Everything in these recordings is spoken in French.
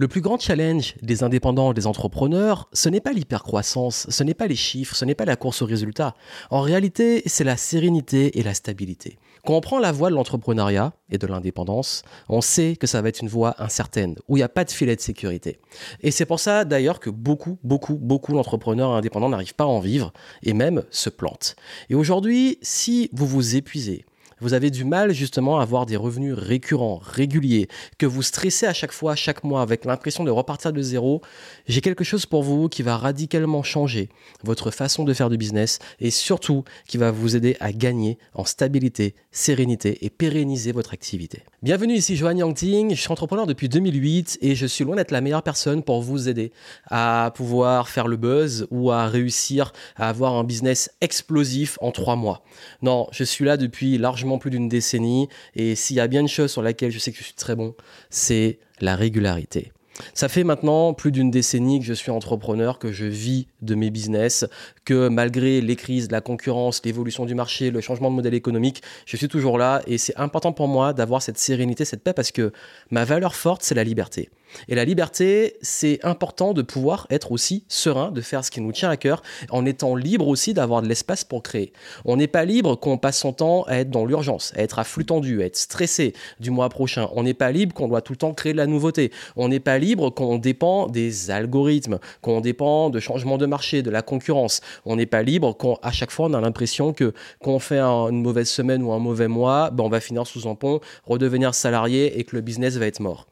Le plus grand challenge des indépendants, des entrepreneurs, ce n'est pas l'hypercroissance, ce n'est pas les chiffres, ce n'est pas la course aux résultats. En réalité, c'est la sérénité et la stabilité. Quand on prend la voie de l'entrepreneuriat et de l'indépendance, on sait que ça va être une voie incertaine, où il n'y a pas de filet de sécurité. Et c'est pour ça d'ailleurs que beaucoup, beaucoup, beaucoup d'entrepreneurs indépendants n'arrivent pas à en vivre et même se plantent. Et aujourd'hui, si vous vous épuisez, vous avez du mal justement à avoir des revenus récurrents, réguliers, que vous stressez à chaque fois, chaque mois, avec l'impression de repartir de zéro, j'ai quelque chose pour vous qui va radicalement changer votre façon de faire du business et surtout qui va vous aider à gagner en stabilité, sérénité et pérenniser votre activité. Bienvenue ici Johan Yangting, je suis entrepreneur depuis 2008 et je suis loin d'être la meilleure personne pour vous aider à pouvoir faire le buzz ou à réussir à avoir un business explosif en trois mois. Non, je suis là depuis largement plus d'une décennie. Et s'il y a bien une chose sur laquelle je sais que je suis très bon, c'est la régularité. Ça fait maintenant plus d'une décennie que je suis entrepreneur, que je vis de mes business, que malgré les crises, la concurrence, l'évolution du marché, le changement de modèle économique, je suis toujours là et c'est important pour moi d'avoir cette sérénité, cette paix parce que ma valeur forte, c'est la liberté. Et la liberté, c'est important de pouvoir être aussi serein, de faire ce qui nous tient à cœur, en étant libre aussi d'avoir de l'espace pour créer. On n'est pas libre qu'on passe son temps à être dans l'urgence, à être à flux tendu, à être stressé du mois prochain. On n'est pas libre qu'on doit tout le temps créer de la nouveauté. On n'est pas libre qu'on dépend des algorithmes, qu'on dépend de changements de marché, de la concurrence. On n'est pas libre qu'à chaque fois on a l'impression que quand on fait une mauvaise semaine ou un mauvais mois, ben on va finir sous un pont, redevenir salarié et que le business va être mort.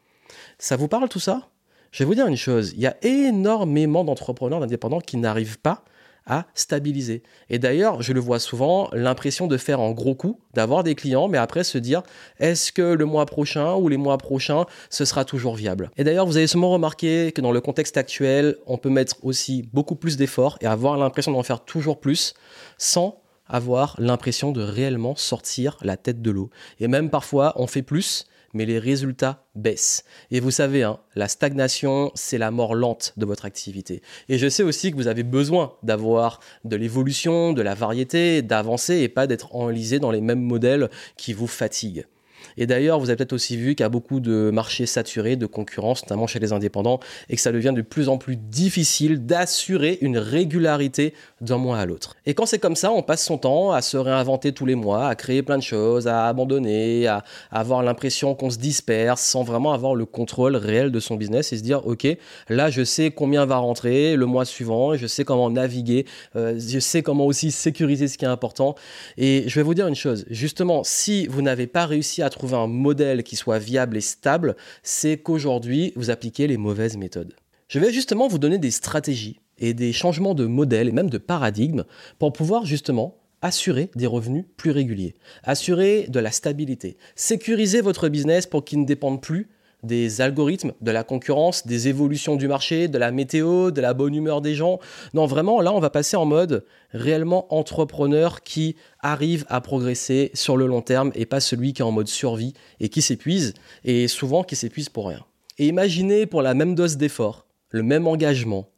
Ça vous parle tout ça? Je vais vous dire une chose, il y a énormément d'entrepreneurs, d'indépendants qui n'arrivent pas à stabiliser. Et d'ailleurs, je le vois souvent, l'impression de faire un gros coup, d'avoir des clients, mais après se dire, est-ce que le mois prochain ou les mois prochains, ce sera toujours viable? Et d'ailleurs, vous avez sûrement remarqué que dans le contexte actuel, on peut mettre aussi beaucoup plus d'efforts et avoir l'impression d'en faire toujours plus sans avoir l'impression de réellement sortir la tête de l'eau. Et même parfois, on fait plus, mais les résultats baissent. Et vous savez, hein, la stagnation, c'est la mort lente de votre activité. Et je sais aussi que vous avez besoin d'avoir de l'évolution, de la variété, d'avancer et pas d'être enlisé dans les mêmes modèles qui vous fatiguent. Et d'ailleurs, vous avez peut-être aussi vu qu'il y a beaucoup de marchés saturés, de concurrence, notamment chez les indépendants, et que ça devient de plus en plus difficile d'assurer une régularité d'un mois à l'autre. Et quand c'est comme ça, on passe son temps à se réinventer tous les mois, à créer plein de choses, à abandonner, à, avoir l'impression qu'on se disperse sans vraiment avoir le contrôle réel de son business et se dire, OK, là, je sais combien va rentrer le mois suivant, je sais comment naviguer, euh, je sais comment aussi sécuriser ce qui est important. Et je vais vous dire une chose, justement, si vous n'avez pas réussi à trouver un modèle qui soit viable et stable, c'est qu'aujourd'hui, vous appliquez les mauvaises méthodes. Je vais justement vous donner des stratégies et des changements de modèle et même de paradigme pour pouvoir justement assurer des revenus plus réguliers, assurer de la stabilité, sécuriser votre business pour qu'il ne dépende plus des algorithmes, de la concurrence, des évolutions du marché, de la météo, de la bonne humeur des gens. Non, vraiment, là, on va passer en mode réellement entrepreneur qui arrive à progresser sur le long terme et pas celui qui est en mode survie et qui s'épuise, et souvent qui s'épuise pour rien. Et imaginez pour la même dose d'effort, le même engagement,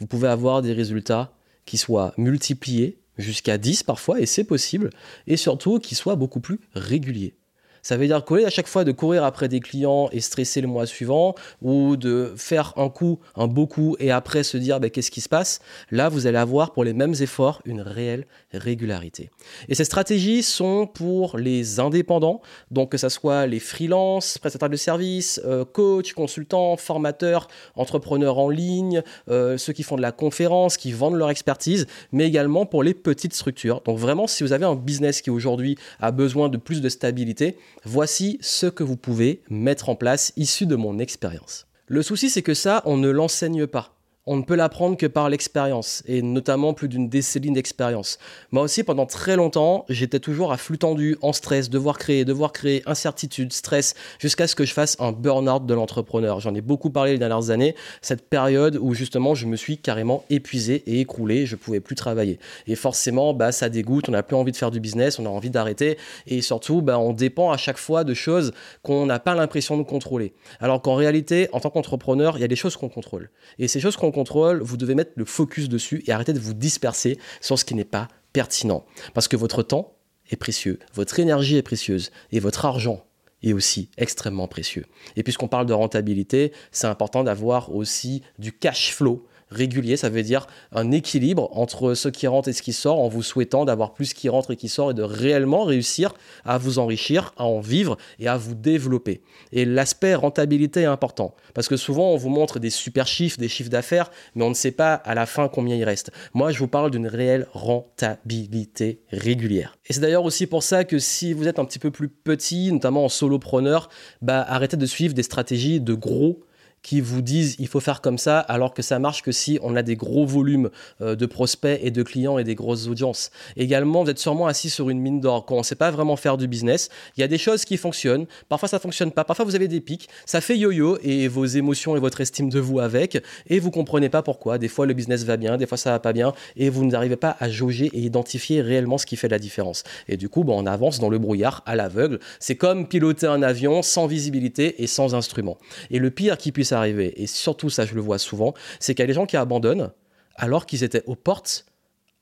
vous pouvez avoir des résultats qui soient multipliés jusqu'à 10 parfois, et c'est possible, et surtout qui soient beaucoup plus réguliers. Ça veut dire qu'au lieu à chaque fois de courir après des clients et stresser le mois suivant, ou de faire un coup, un beau coup, et après se dire ben, qu'est-ce qui se passe, là vous allez avoir pour les mêmes efforts une réelle régularité. Et ces stratégies sont pour les indépendants, donc que ce soit les freelances, prestataires de services, euh, coachs, consultants, formateurs, entrepreneurs en ligne, euh, ceux qui font de la conférence, qui vendent leur expertise, mais également pour les petites structures. Donc vraiment, si vous avez un business qui aujourd'hui a besoin de plus de stabilité, Voici ce que vous pouvez mettre en place issu de mon expérience. Le souci, c'est que ça, on ne l'enseigne pas on ne peut l'apprendre que par l'expérience, et notamment plus d'une décennie d'expérience. Moi aussi, pendant très longtemps, j'étais toujours à flux tendu, en stress, devoir créer, devoir créer, incertitude, stress, jusqu'à ce que je fasse un burn-out de l'entrepreneur. J'en ai beaucoup parlé les dernières années, cette période où justement je me suis carrément épuisé et écroulé, je pouvais plus travailler. Et forcément, bah, ça dégoûte, on n'a plus envie de faire du business, on a envie d'arrêter, et surtout, bah, on dépend à chaque fois de choses qu'on n'a pas l'impression de contrôler. Alors qu'en réalité, en tant qu'entrepreneur, il y a des choses qu'on contrôle. Et ces choses qu'on contrôle, vous devez mettre le focus dessus et arrêter de vous disperser sur ce qui n'est pas pertinent. Parce que votre temps est précieux, votre énergie est précieuse et votre argent est aussi extrêmement précieux. Et puisqu'on parle de rentabilité, c'est important d'avoir aussi du cash flow régulier, ça veut dire un équilibre entre ce qui rentre et ce qui sort, en vous souhaitant d'avoir plus qui rentre et qui sort et de réellement réussir à vous enrichir, à en vivre et à vous développer. Et l'aspect rentabilité est important, parce que souvent on vous montre des super chiffres, des chiffres d'affaires, mais on ne sait pas à la fin combien il reste. Moi, je vous parle d'une réelle rentabilité régulière. Et c'est d'ailleurs aussi pour ça que si vous êtes un petit peu plus petit, notamment en solopreneur, bah arrêtez de suivre des stratégies de gros qui vous disent il faut faire comme ça, alors que ça marche que si on a des gros volumes euh, de prospects et de clients et des grosses audiences. Également, vous êtes sûrement assis sur une mine d'or. Quand on ne sait pas vraiment faire du business, il y a des choses qui fonctionnent, parfois ça fonctionne pas, parfois vous avez des pics, ça fait yo-yo et vos émotions et votre estime de vous avec, et vous comprenez pas pourquoi. Des fois le business va bien, des fois ça va pas bien, et vous n'arrivez pas à jauger et identifier réellement ce qui fait la différence. Et du coup, bon, on avance dans le brouillard à l'aveugle. C'est comme piloter un avion sans visibilité et sans instrument. Et le pire qui puisse arriver, et surtout ça je le vois souvent, c'est qu'il y a des gens qui abandonnent alors qu'ils étaient aux portes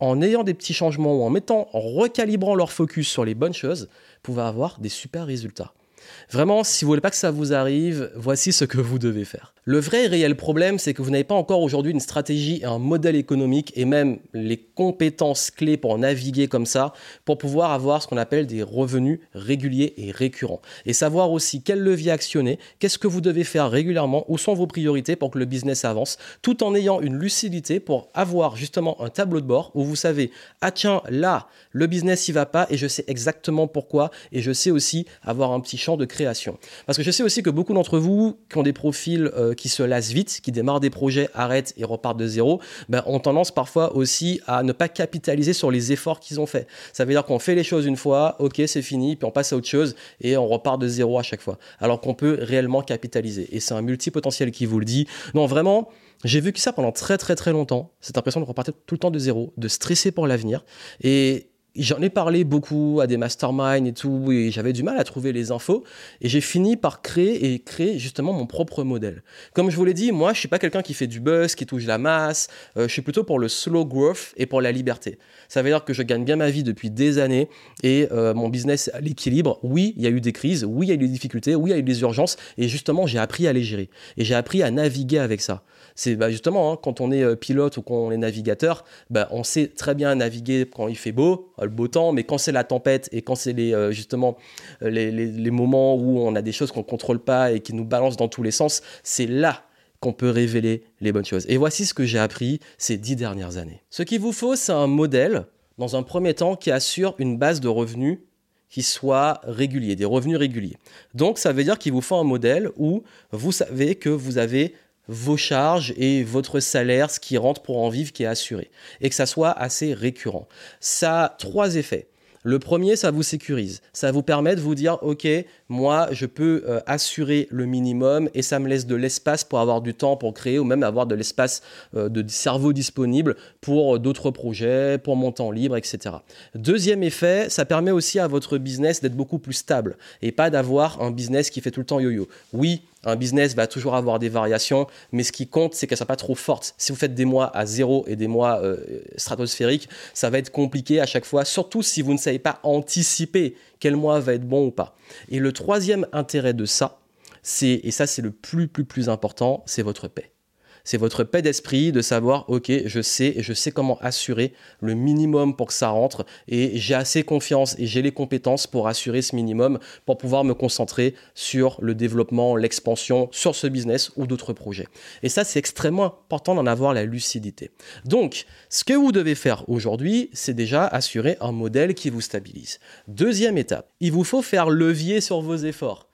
en ayant des petits changements ou en mettant, en recalibrant leur focus sur les bonnes choses, pouvaient avoir des super résultats. Vraiment, si vous voulez pas que ça vous arrive, voici ce que vous devez faire. Le vrai et réel problème, c'est que vous n'avez pas encore aujourd'hui une stratégie et un modèle économique et même les compétences clés pour naviguer comme ça, pour pouvoir avoir ce qu'on appelle des revenus réguliers et récurrents. Et savoir aussi quel levier actionner, qu'est-ce que vous devez faire régulièrement, où sont vos priorités pour que le business avance, tout en ayant une lucidité pour avoir justement un tableau de bord où vous savez, ah tiens, là, le business y va pas et je sais exactement pourquoi et je sais aussi avoir un petit champ de création. Parce que je sais aussi que beaucoup d'entre vous qui ont des profils euh, qui se lassent vite, qui démarrent des projets, arrêtent et repartent de zéro, ben, ont tendance parfois aussi à ne pas capitaliser sur les efforts qu'ils ont faits. Ça veut dire qu'on fait les choses une fois, ok, c'est fini, puis on passe à autre chose et on repart de zéro à chaque fois. Alors qu'on peut réellement capitaliser. Et c'est un multipotentiel qui vous le dit. Non, vraiment. J'ai vécu ça pendant très très très longtemps, cette impression de repartir tout le temps de zéro, de stresser pour l'avenir. Et J'en ai parlé beaucoup à des masterminds et tout, et j'avais du mal à trouver les infos. Et j'ai fini par créer et créer justement mon propre modèle. Comme je vous l'ai dit, moi, je suis pas quelqu'un qui fait du buzz, qui touche la masse. Euh, je suis plutôt pour le slow growth et pour la liberté. Ça veut dire que je gagne bien ma vie depuis des années et euh, mon business l'équilibre. Oui, il y a eu des crises, oui, il y a eu des difficultés, oui, il y a eu des urgences. Et justement, j'ai appris à les gérer. Et j'ai appris à naviguer avec ça. C'est bah, justement, hein, quand on est euh, pilote ou quand on est navigateur, bah, on sait très bien naviguer quand il fait beau, le beau temps, mais quand c'est la tempête et quand c'est les, euh, justement euh, les, moments où on a des choses qu'on ne contrôle pas et qui nous balancent dans tous les sens, c'est là qu'on peut révéler les bonnes choses. Et voici ce que j'ai appris ces dix dernières années. Ce qu'il vous faut, c'est un modèle, dans un premier temps, qui assure une base de revenus qui soit régulier, des revenus réguliers. Donc ça veut dire qu'il vous faut un modèle où vous savez que vous avez vos charges et votre salaire, ce qui rentre pour en vivre, qui est assuré. Et que ça soit assez récurrent. Ça a trois effets. Le premier, ça vous sécurise. Ça vous permet de vous dire, OK, moi, je peux euh, assurer le minimum et ça me laisse de l'espace pour avoir du temps pour créer ou même avoir de l'espace euh, de cerveau disponible pour euh, d'autres projets, pour mon temps libre, etc. Deuxième effet, ça permet aussi à votre business d'être beaucoup plus stable et pas d'avoir un business qui fait tout le temps yo-yo. Oui, un business va toujours avoir des variations, mais ce qui compte, c'est qu'elle ne soit pas trop forte. Si vous faites des mois à zéro et des mois euh, stratosphériques, ça va être compliqué à chaque fois, surtout si vous ne savez pas anticiper quel mois va être bon ou pas. Et le troisième intérêt de ça, c'est, et ça c'est le plus plus plus important, c'est votre paix. C'est votre paix d'esprit de savoir, ok, je sais, je sais comment assurer le minimum pour que ça rentre et j'ai assez confiance et j'ai les compétences pour assurer ce minimum pour pouvoir me concentrer sur le développement, l'expansion, sur ce business ou d'autres projets. Et ça, c'est extrêmement important d'en avoir la lucidité. Donc, ce que vous devez faire aujourd'hui, c'est déjà assurer un modèle qui vous stabilise. Deuxième étape, il vous faut faire levier sur vos efforts.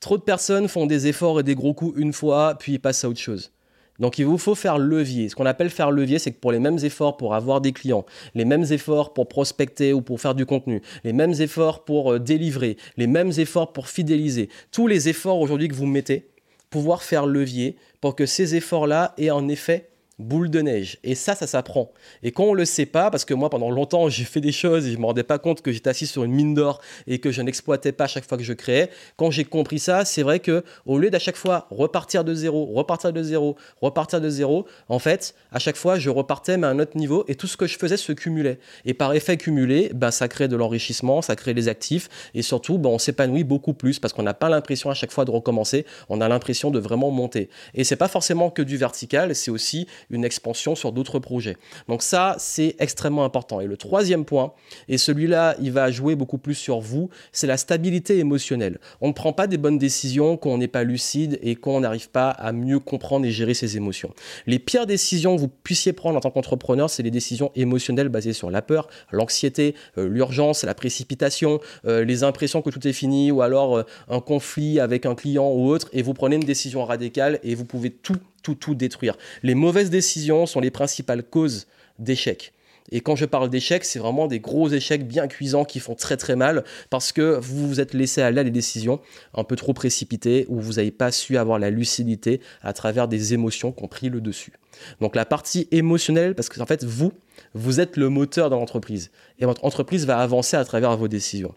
Trop de personnes font des efforts et des gros coups une fois, puis passent à autre chose. Donc il vous faut faire levier. Ce qu'on appelle faire levier, c'est que pour les mêmes efforts pour avoir des clients, les mêmes efforts pour prospecter ou pour faire du contenu, les mêmes efforts pour euh, délivrer, les mêmes efforts pour fidéliser, tous les efforts aujourd'hui que vous mettez, pouvoir faire levier pour que ces efforts-là aient un effet boule de neige. Et ça, ça s'apprend. Et quand on le sait pas, parce que moi, pendant longtemps, j'ai fait des choses et je me rendais pas compte que j'étais assis sur une mine d'or et que je n'exploitais pas chaque fois que je créais. Quand j'ai compris ça, c'est vrai que au lieu d'à chaque fois repartir de zéro, repartir de zéro, repartir de zéro, en fait, à chaque fois, je repartais mais à un autre niveau et tout ce que je faisais se cumulait. Et par effet cumulé, ben, ça crée de l'enrichissement, ça crée des actifs et surtout, ben, on s'épanouit beaucoup plus parce qu'on n'a pas l'impression à chaque fois de recommencer, on a l'impression de vraiment monter. Et c'est pas forcément que du vertical, c'est aussi une expansion sur d'autres projets. Donc ça, c'est extrêmement important. Et le troisième point, et celui-là, il va jouer beaucoup plus sur vous, c'est la stabilité émotionnelle. On ne prend pas des bonnes décisions quand on n'est pas lucide et quand on n'arrive pas à mieux comprendre et gérer ses émotions. Les pires décisions que vous puissiez prendre en tant qu'entrepreneur, c'est les décisions émotionnelles basées sur la peur, l'anxiété, euh, l'urgence, la précipitation, euh, les impressions que tout est fini ou alors euh, un conflit avec un client ou autre et vous prenez une décision radicale et vous pouvez tout tout, tout détruire. Les mauvaises décisions sont les principales causes d'échecs. Et quand je parle d'échecs, c'est vraiment des gros échecs bien cuisants qui font très très mal parce que vous vous êtes laissé aller à des décisions un peu trop précipitées ou vous n'avez pas su avoir la lucidité à travers des émotions qui ont pris le dessus. Donc la partie émotionnelle, parce que en fait, vous, vous êtes le moteur dans l'entreprise et votre entreprise va avancer à travers vos décisions.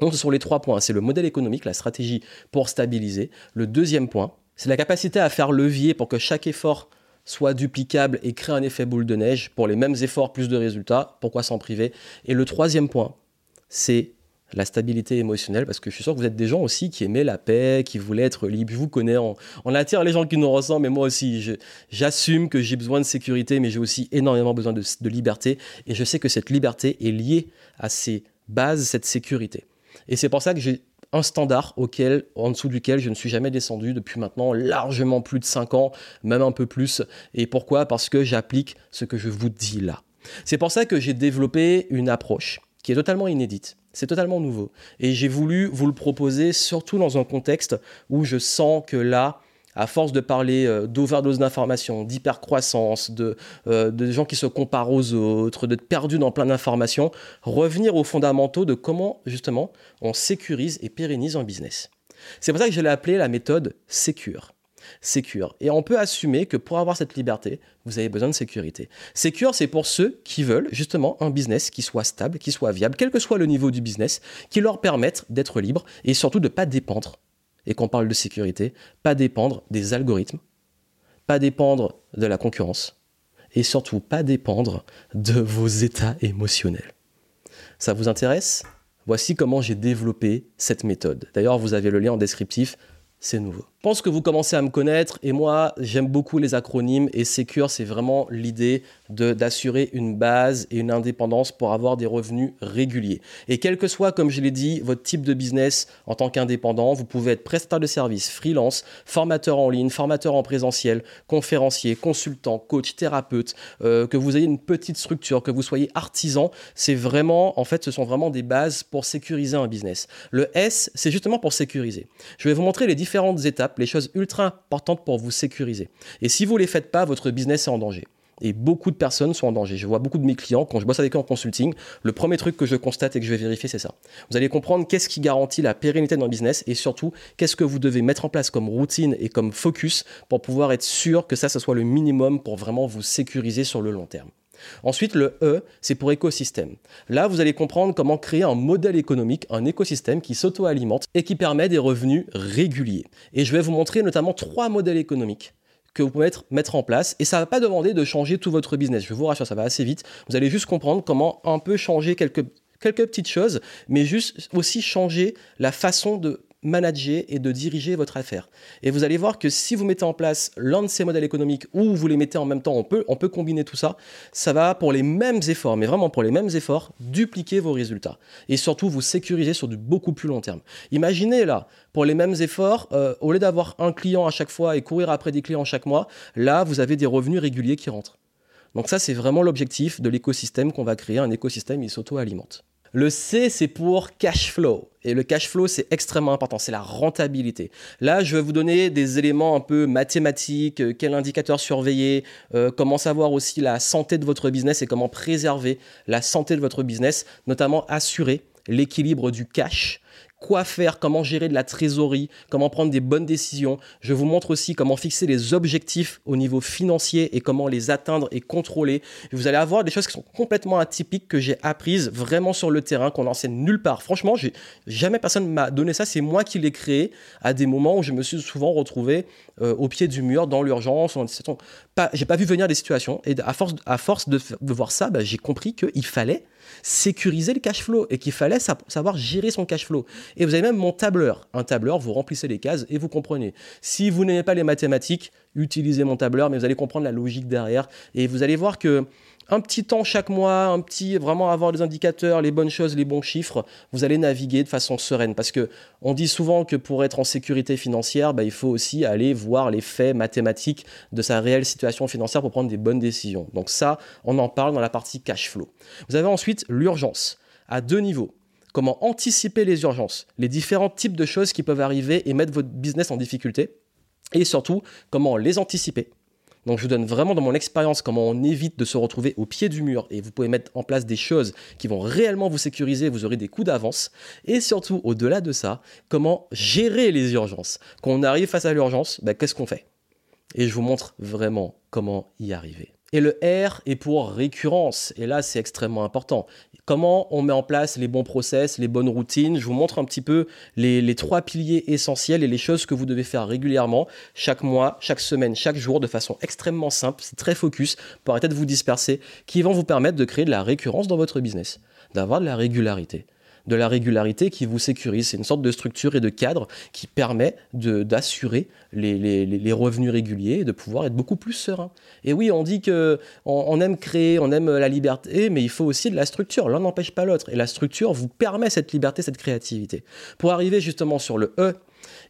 Donc ce sont les trois points. C'est le modèle économique, la stratégie pour stabiliser. Le deuxième point, c'est la capacité à faire levier pour que chaque effort soit duplicable et crée un effet boule de neige. Pour les mêmes efforts, plus de résultats. Pourquoi s'en priver? Et le troisième point, c'est la stabilité émotionnelle, parce que je suis sûr que vous êtes des gens aussi qui aimaient la paix, qui voulaient être libres. Je vous connais, on, attire les gens qui nous ressemblent, mais moi aussi, j'assume que j'ai besoin de sécurité, mais j'ai aussi énormément besoin de, de liberté. Et je sais que cette liberté est liée à ces bases, cette sécurité. Et c'est pour ça que j'ai un standard auquel, en dessous duquel je ne suis jamais descendu depuis maintenant largement plus de 5 ans, même un peu plus. Et pourquoi? Parce que j'applique ce que je vous dis là. C'est pour ça que j'ai développé une approche qui est totalement inédite. C'est totalement nouveau. Et j'ai voulu vous le proposer surtout dans un contexte où je sens que là, à force de parler euh, d'overdose d'informations, d'hypercroissance, de, euh, de gens qui se comparent aux autres, d'être perdus dans plein d'informations, revenir aux fondamentaux de comment justement on sécurise et pérennise un business. C'est pour ça que je l'ai appelé la méthode Secure. Secure. Et on peut assumer que pour avoir cette liberté, vous avez besoin de sécurité. Secure, c'est pour ceux qui veulent justement un business qui soit stable, qui soit viable, quel que soit le niveau du business, qui leur permette d'être libres et surtout de ne pas dépendre et qu'on parle de sécurité, pas dépendre des algorithmes, pas dépendre de la concurrence, et surtout pas dépendre de vos états émotionnels. Ça vous intéresse? Voici comment j'ai développé cette méthode. D'ailleurs, vous avez le lien en descriptif, c'est nouveau. Pense que vous commencez à me connaître et moi j'aime beaucoup les acronymes et Secure c'est vraiment l'idée d'assurer une base et une indépendance pour avoir des revenus réguliers. Et quel que soit, comme je l'ai dit, votre type de business en tant qu'indépendant, vous pouvez être prestataire de service, freelance, formateur en ligne, formateur en présentiel, conférencier, consultant, coach, thérapeute, euh, que vous ayez une petite structure, que vous soyez artisan, c'est vraiment, en fait, ce sont vraiment des bases pour sécuriser un business. Le S, c'est justement pour sécuriser. Je vais vous montrer les différentes étapes les choses ultra importantes pour vous sécuriser. Et si vous ne les faites pas, votre business est en danger. Et beaucoup de personnes sont en danger. Je vois beaucoup de mes clients, quand je bosse avec eux en consulting, le premier truc que je constate et que je vais vérifier, c'est ça. Vous allez comprendre qu'est-ce qui garantit la pérennité de votre business et surtout, qu'est-ce que vous devez mettre en place comme routine et comme focus pour pouvoir être sûr que ça, ce soit le minimum pour vraiment vous sécuriser sur le long terme. Ensuite, le E, c'est pour écosystème. Là, vous allez comprendre comment créer un modèle économique, un écosystème qui s'auto-alimente et qui permet des revenus réguliers. Et je vais vous montrer notamment trois modèles économiques que vous pouvez mettre en place et ça ne va pas demander de changer tout votre business. Je vous rassure, ça va assez vite. Vous allez juste comprendre comment un peu changer quelques quelques petites choses, mais juste aussi changer la façon de manager et de diriger votre affaire. Et vous allez voir que si vous mettez en place l'un de ces modèles économiques ou vous les mettez en même temps, on peut, combiner tout ça, ça va pour les mêmes efforts, mais vraiment pour les mêmes efforts, dupliquer vos résultats. Et surtout vous sécuriser sur du beaucoup plus long terme. Imaginez là, pour les mêmes efforts, euh, au lieu d'avoir un client à chaque fois et courir après des clients chaque mois, là vous avez des revenus réguliers qui rentrent. Donc ça c'est vraiment l'objectif de l'écosystème qu'on va créer, un écosystème qui s'auto-alimente. Le C, c'est pour cash flow. Et le cash flow, c'est extrêmement important, c'est la rentabilité. Là, je vais vous donner des éléments un peu mathématiques, euh, quel indicateur surveiller, euh, comment savoir aussi la santé de votre business et comment préserver la santé de votre business, notamment assurer l'équilibre du cash quoi faire, comment gérer de la trésorerie, comment prendre des bonnes décisions. Je vous montre aussi comment fixer les objectifs au niveau financier et comment les atteindre et contrôler. Vous allez avoir des choses qui sont complètement atypiques que j'ai apprises vraiment sur le terrain, qu'on n'enseigne nulle part. Franchement, jamais personne m'a donné ça. C'est moi qui l'ai créé à des moments où je me suis souvent retrouvé euh, au pied du mur, dans l'urgence. Pas, j'ai pas vu venir des situations. Et à force, à force de, voir ça, bah, j'ai compris qu'il fallait sécuriser le cash flow et qu'il fallait savoir gérer son cash flow. Et vous avez même mon tableur. Un tableur, vous remplissez les cases et vous comprenez. Si vous n'aimez pas les mathématiques, utilisez mon tableur, mais vous allez comprendre la logique derrière. Et vous allez voir que un petit temps chaque mois, un petit vraiment avoir des indicateurs, les bonnes choses, les bons chiffres, vous allez naviguer de façon sereine. Parce que on dit souvent que pour être en sécurité financière, bah, il faut aussi aller voir les faits mathématiques de sa réelle situation financière pour prendre des bonnes décisions. Donc ça, on en parle dans la partie cash flow. Vous avez ensuite l'urgence à deux niveaux. Comment anticiper les urgences, les différents types de choses qui peuvent arriver et mettre votre business en difficulté, et surtout comment les anticiper donc je vous donne vraiment dans mon expérience comment on évite de se retrouver au pied du mur et vous pouvez mettre en place des choses qui vont réellement vous sécuriser, vous aurez des coups d'avance. Et surtout, au-delà de ça, comment gérer les urgences. Quand on arrive face à l'urgence, ben, qu'est-ce qu'on fait? Et je vous montre vraiment comment y arriver. Et le R est pour récurrence. Et là, c'est extrêmement important. Comment on met en place les bons process, les bonnes routines? Je vous montre un petit peu les, trois piliers essentiels et les choses que vous devez faire régulièrement, chaque mois, chaque semaine, chaque jour, de façon extrêmement simple. Très focus pour arrêter de vous disperser, qui vont vous permettre de créer de la récurrence dans votre business, d'avoir de la régularité de la régularité qui vous sécurise. C'est une sorte de structure et de cadre qui permet d'assurer les, revenus réguliers et de pouvoir être beaucoup plus serein. Et oui, on dit que on, aime créer, on aime la liberté, mais il faut aussi de la structure. L'un n'empêche pas l'autre. Et la structure vous permet cette liberté, cette créativité. Pour arriver justement sur le E,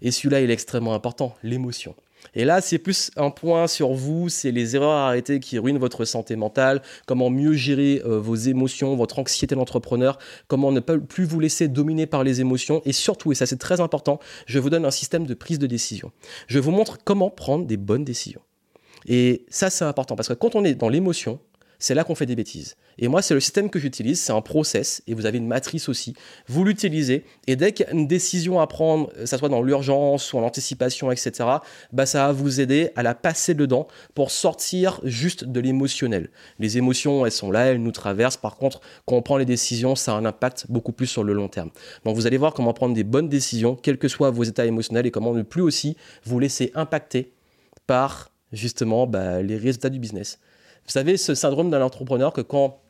et celui-là, il est extrêmement important, l'émotion. Et là, c'est plus un point sur vous, c'est les erreurs à arrêter qui ruinent votre santé mentale, comment mieux gérer euh, vos émotions, votre anxiété d'entrepreneur, comment ne pas plus vous laisser dominer par les émotions, et surtout, et ça c'est très important, je vous donne un système de prise de décision. Je vous montre comment prendre des bonnes décisions. Et ça, c'est important, parce que quand on est dans l'émotion, c'est là qu'on fait des bêtises. Et moi, c'est le système que j'utilise, c'est un process, et vous avez une matrice aussi. Vous l'utilisez, et dès qu'il y a une décision à prendre, que ce soit dans l'urgence ou en anticipation, etc., bah, ça va vous aider à la passer dedans pour sortir juste de l'émotionnel. Les émotions, elles sont là, elles nous traversent. Par contre, quand on prend les décisions, ça a un impact beaucoup plus sur le long terme. Donc vous allez voir comment prendre des bonnes décisions, quels que soient vos états émotionnels, et comment ne plus aussi vous laisser impacter par justement bah, les résultats du business. Vous savez, ce syndrome d'un entrepreneur que quand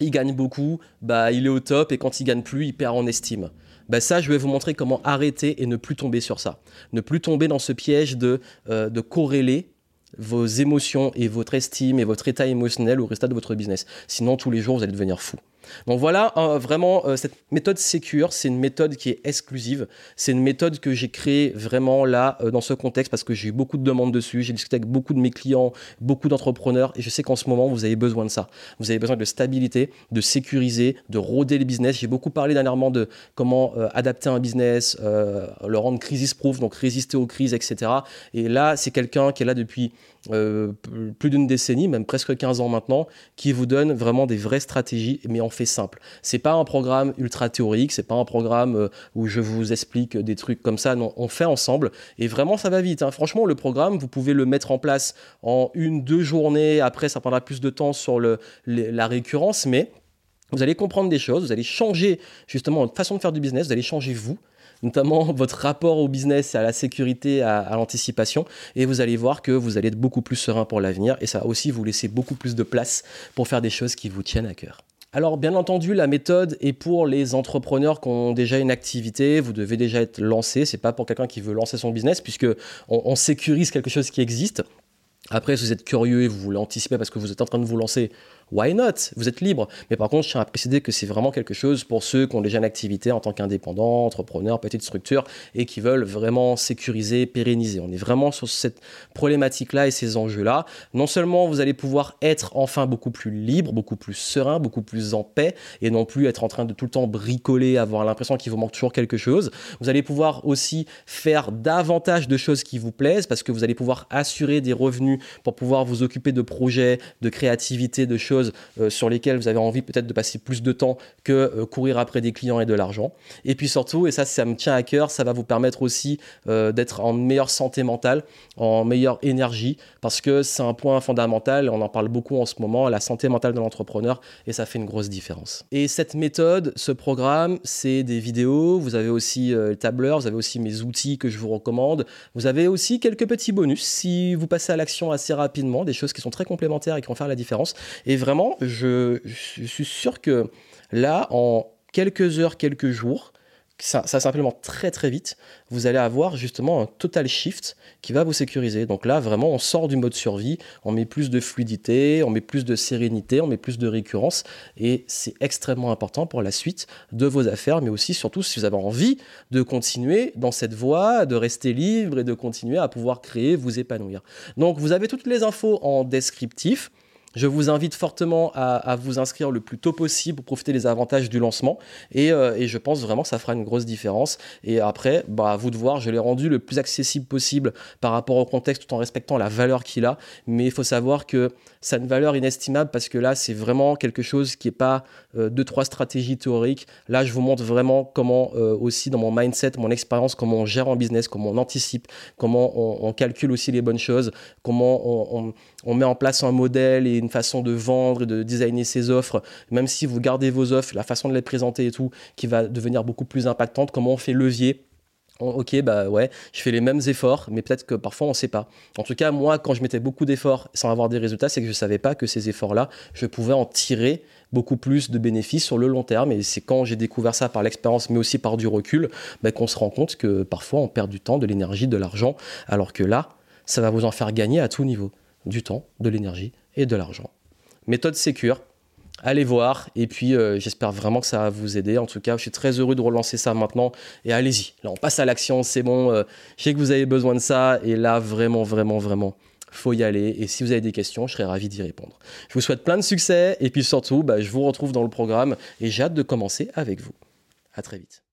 il gagne beaucoup, bah, il est au top et quand il gagne plus, il perd en estime. Bah, ça, je vais vous montrer comment arrêter et ne plus tomber sur ça. Ne plus tomber dans ce piège de, euh, de corréler vos émotions et votre estime et votre état émotionnel au résultat de votre business. Sinon, tous les jours, vous allez devenir fou. Donc voilà, vraiment, euh, cette méthode Secure, c'est une méthode qui est exclusive. C'est une méthode que j'ai créée vraiment là, euh, dans ce contexte, parce que j'ai eu beaucoup de demandes dessus. J'ai discuté avec beaucoup de mes clients, beaucoup d'entrepreneurs, et je sais qu'en ce moment, vous avez besoin de ça. Vous avez besoin de stabilité, de sécuriser, de rôder le business. J'ai beaucoup parlé dernièrement de comment euh, adapter un business, le rendre crisis-proof, donc résister aux crises, etc. Et là, c'est quelqu'un qui est là depuis plus d'une décennie, même presque 15 ans maintenant, qui vous donne vraiment des vraies stratégies, mais en fait simple. C'est pas un programme ultra théorique, c'est pas un programme euh, où je vous explique des trucs comme ça. Non, on fait ensemble et vraiment ça va vite. Hein. Franchement, le programme, vous pouvez le mettre en place en une, deux journées. Après, ça prendra plus de temps sur la récurrence, mais vous allez comprendre des choses, vous allez changer justement votre façon de faire du business, vous allez changer vous notamment votre rapport au business, à la sécurité, à, l'anticipation. Et vous allez voir que vous allez être beaucoup plus serein pour l'avenir. Et ça aussi vous laisser beaucoup plus de place pour faire des choses qui vous tiennent à cœur. Alors bien entendu, la méthode est pour les entrepreneurs qui ont déjà une activité, vous devez déjà être lancé, c'est pas pour quelqu'un qui veut lancer son business puisque on, sécurise quelque chose qui existe. Après, si vous êtes curieux et vous voulez anticiper parce que vous êtes en train de vous lancer, why not? Vous êtes libre. Mais par contre, je tiens à préciser que c'est vraiment quelque chose pour ceux qui ont déjà une activité en tant qu'indépendant, entrepreneur, petite structure et qui veulent vraiment sécuriser, pérenniser. On est vraiment sur cette problématique-là et ces enjeux-là. Non seulement vous allez pouvoir être enfin beaucoup plus libre, beaucoup plus serein, beaucoup plus en paix et non plus être en train de tout le temps bricoler, avoir l'impression qu'il vous manque toujours quelque chose. Vous allez pouvoir aussi faire davantage de choses qui vous plaisent parce que vous allez pouvoir assurer des revenus pour pouvoir vous occuper de projets, de créativité, de choses euh, sur lesquelles vous avez envie peut-être de passer plus de temps que euh, courir après des clients et de l'argent. Et puis surtout, et ça, ça me tient à cœur, ça va vous permettre aussi d'être en meilleure santé mentale, en meilleure énergie, parce que c'est un point fondamental, on en parle beaucoup en ce moment, la santé mentale de l'entrepreneur, et ça fait une grosse différence. Et cette méthode, ce programme, c'est des vidéos, vous avez aussi le tableur, vous avez aussi mes outils que je vous recommande, vous avez aussi quelques petits bonus si vous passez à l'action assez rapidement, des choses qui sont très complémentaires et qui vont faire la différence. Et vraiment, je, suis sûr que là, en quelques heures, quelques jours, ça, ça simplement très très vite, vous allez avoir justement un total shift qui va vous sécuriser. Donc là, vraiment, on sort du mode survie, on met plus de fluidité, on met plus de sérénité, on met plus de récurrence, et c'est extrêmement important pour la suite de vos affaires, mais aussi surtout si vous avez envie de continuer dans cette voie, de rester libre et de continuer à pouvoir créer, vous épanouir. Donc vous avez toutes les infos en descriptif. Je vous invite fortement à, vous inscrire le plus tôt possible pour profiter des avantages du lancement. Euh, et, je pense vraiment que ça fera une grosse différence. Et après, bah, à vous de voir, je l'ai rendu le plus accessible possible par rapport au contexte tout en respectant la valeur qu'il a. Mais il faut savoir que ça a une valeur inestimable parce que là, c'est vraiment quelque chose qui n'est pas euh, deux, trois stratégies théoriques. Là, je vous montre vraiment comment euh, aussi dans mon mindset, mon expérience, comment on gère en business, comment on anticipe, comment on, calcule aussi les bonnes choses, comment on, on met en place un modèle et une façon de vendre et de designer ses offres, même si vous gardez vos offres, la façon de les présenter et tout, qui va devenir beaucoup plus impactante, comment on fait levier? Ok, bah ouais, je fais les mêmes efforts, mais peut-être que parfois on ne sait pas. En tout cas, moi, quand je mettais beaucoup d'efforts sans avoir des résultats, c'est que je ne savais pas que ces efforts-là, je pouvais en tirer beaucoup plus de bénéfices sur le long terme. Et c'est quand j'ai découvert ça par l'expérience, mais aussi par du recul, bah, qu'on se rend compte que parfois on perd du temps, de l'énergie, de l'argent, alors que là, ça va vous en faire gagner à tout niveau du temps, de l'énergie et de l'argent. Méthode sécure, allez voir et puis euh, j'espère vraiment que ça va vous aider. En tout cas, je suis très heureux de relancer ça maintenant et allez-y. Là, on passe à l'action, c'est bon. Euh, je sais que vous avez besoin de ça et là, vraiment, vraiment, vraiment, faut y aller. Et si vous avez des questions, je serai ravi d'y répondre. Je vous souhaite plein de succès et puis surtout, bah, je vous retrouve dans le programme et j'ai hâte de commencer avec vous. À très vite.